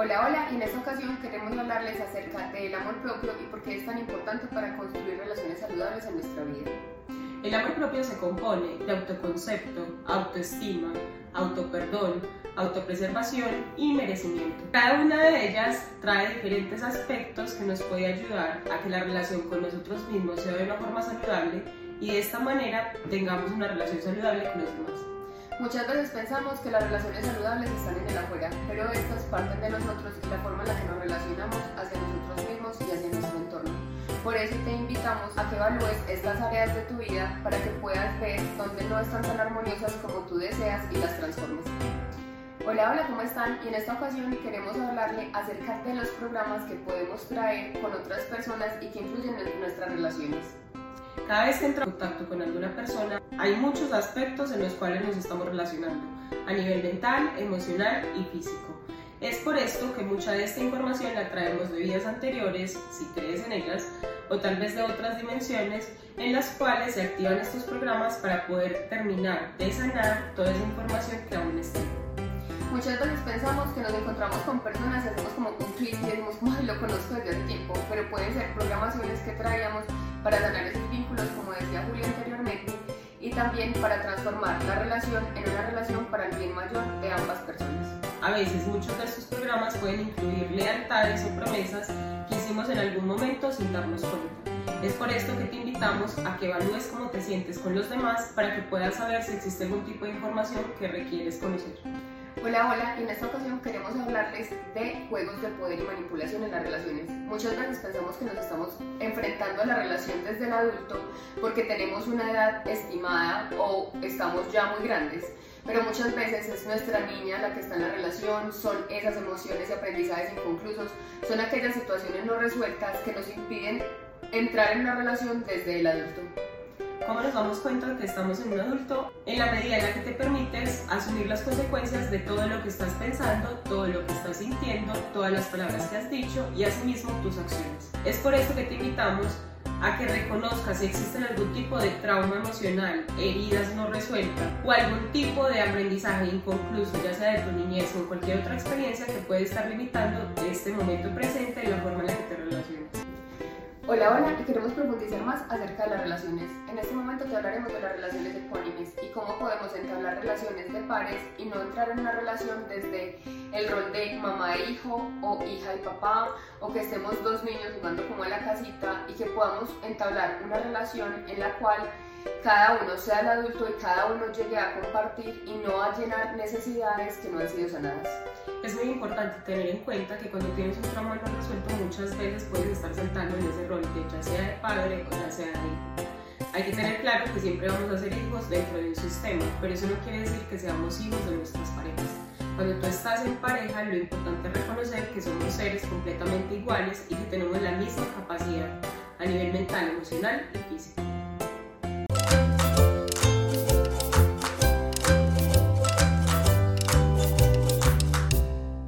Hola, y en esta ocasión queremos hablarles acerca del amor propio y por qué es tan importante para construir relaciones saludables en nuestra vida. El amor propio se compone de autoconcepto, autoestima, autoperdón, autopreservación y merecimiento. Cada una de ellas trae diferentes aspectos que nos puede ayudar a que la relación con nosotros mismos sea de una forma saludable y de esta manera tengamos una relación saludable con los demás. Muchas veces pensamos que las relaciones saludables están en el afuera, pero estas parten de nosotros y la forma en la que nos relacionamos hacia nosotros mismos y hacia nuestro entorno. Por eso te invitamos a que evalúes estas áreas de tu vida para que puedas ver dónde no están tan armoniosas como tú deseas y las transformes. Hola, hola, ¿cómo están? Y en esta ocasión queremos hablarle acerca de los programas que podemos traer con otras personas y que influyen en nuestras relaciones. Cada vez que entra en contacto con alguna persona, hay muchos aspectos en los cuales nos estamos relacionando, a nivel mental, emocional y físico. Es por esto que mucha de esta información la traemos de vidas anteriores, si crees en ellas, o tal vez de otras dimensiones, en las cuales se activan estos programas para poder terminar de sanar toda esa información que aún está. Muchas veces pensamos que nos encontramos con personas y hacemos como un clic y decimos, lo conozco desde hace tiempo, pero pueden ser programaciones que traíamos para sanar esos también para transformar la relación en una relación para el bien mayor de ambas personas. A veces muchos de estos programas pueden incluir lealtades o promesas que hicimos en algún momento sin darnos cuenta. Es por esto que te invitamos a que evalúes cómo te sientes con los demás para que puedas saber si existe algún tipo de información que requieres conocer. Hola, hola, en esta ocasión queremos hablarles de juegos de poder y manipulación en las relaciones. Muchas veces pensamos que nos estamos enfrentando a la relación desde el adulto porque tenemos una edad estimada o estamos ya muy grandes, pero muchas veces es nuestra niña la que está en la relación, son esas emociones y aprendizajes inconclusos, son aquellas situaciones no resueltas que nos impiden entrar en una relación desde el adulto. ¿Cómo nos damos cuenta de que estamos en un adulto? En la medida en la que te permites asumir las consecuencias de todo lo que estás pensando, todo lo que estás sintiendo, todas las palabras que has dicho y asimismo tus acciones. Es por eso que te invitamos a que reconozcas si existe algún tipo de trauma emocional, heridas no resueltas o algún tipo de aprendizaje inconcluso, ya sea de tu niñez o cualquier otra experiencia que puede estar limitando este momento presente y la forma en la que te relacionas. Hola, hola, y queremos profundizar más acerca de las relaciones. En este momento te hablaremos de las relaciones ecuánimes y cómo podemos entablar relaciones de pares y no entrar en una relación desde el rol de mamá e hijo o hija y papá o que estemos dos niños jugando como en la casita y que podamos entablar una relación en la cual cada uno sea el adulto y cada uno llegue a compartir y no a llenar necesidades que no han sido sanadas. Es muy importante tener en cuenta que cuando tienes un trauma no resuelto muchas veces puedes estar saltando en ese rol ya sea de padre o ya sea de hijo. Hay que tener claro que siempre vamos a ser hijos dentro de un sistema, pero eso no quiere decir que seamos hijos de nuestras parejas. Cuando tú estás en pareja, lo importante es reconocer que somos seres completamente iguales y que tenemos la misma capacidad a nivel mental, emocional y físico.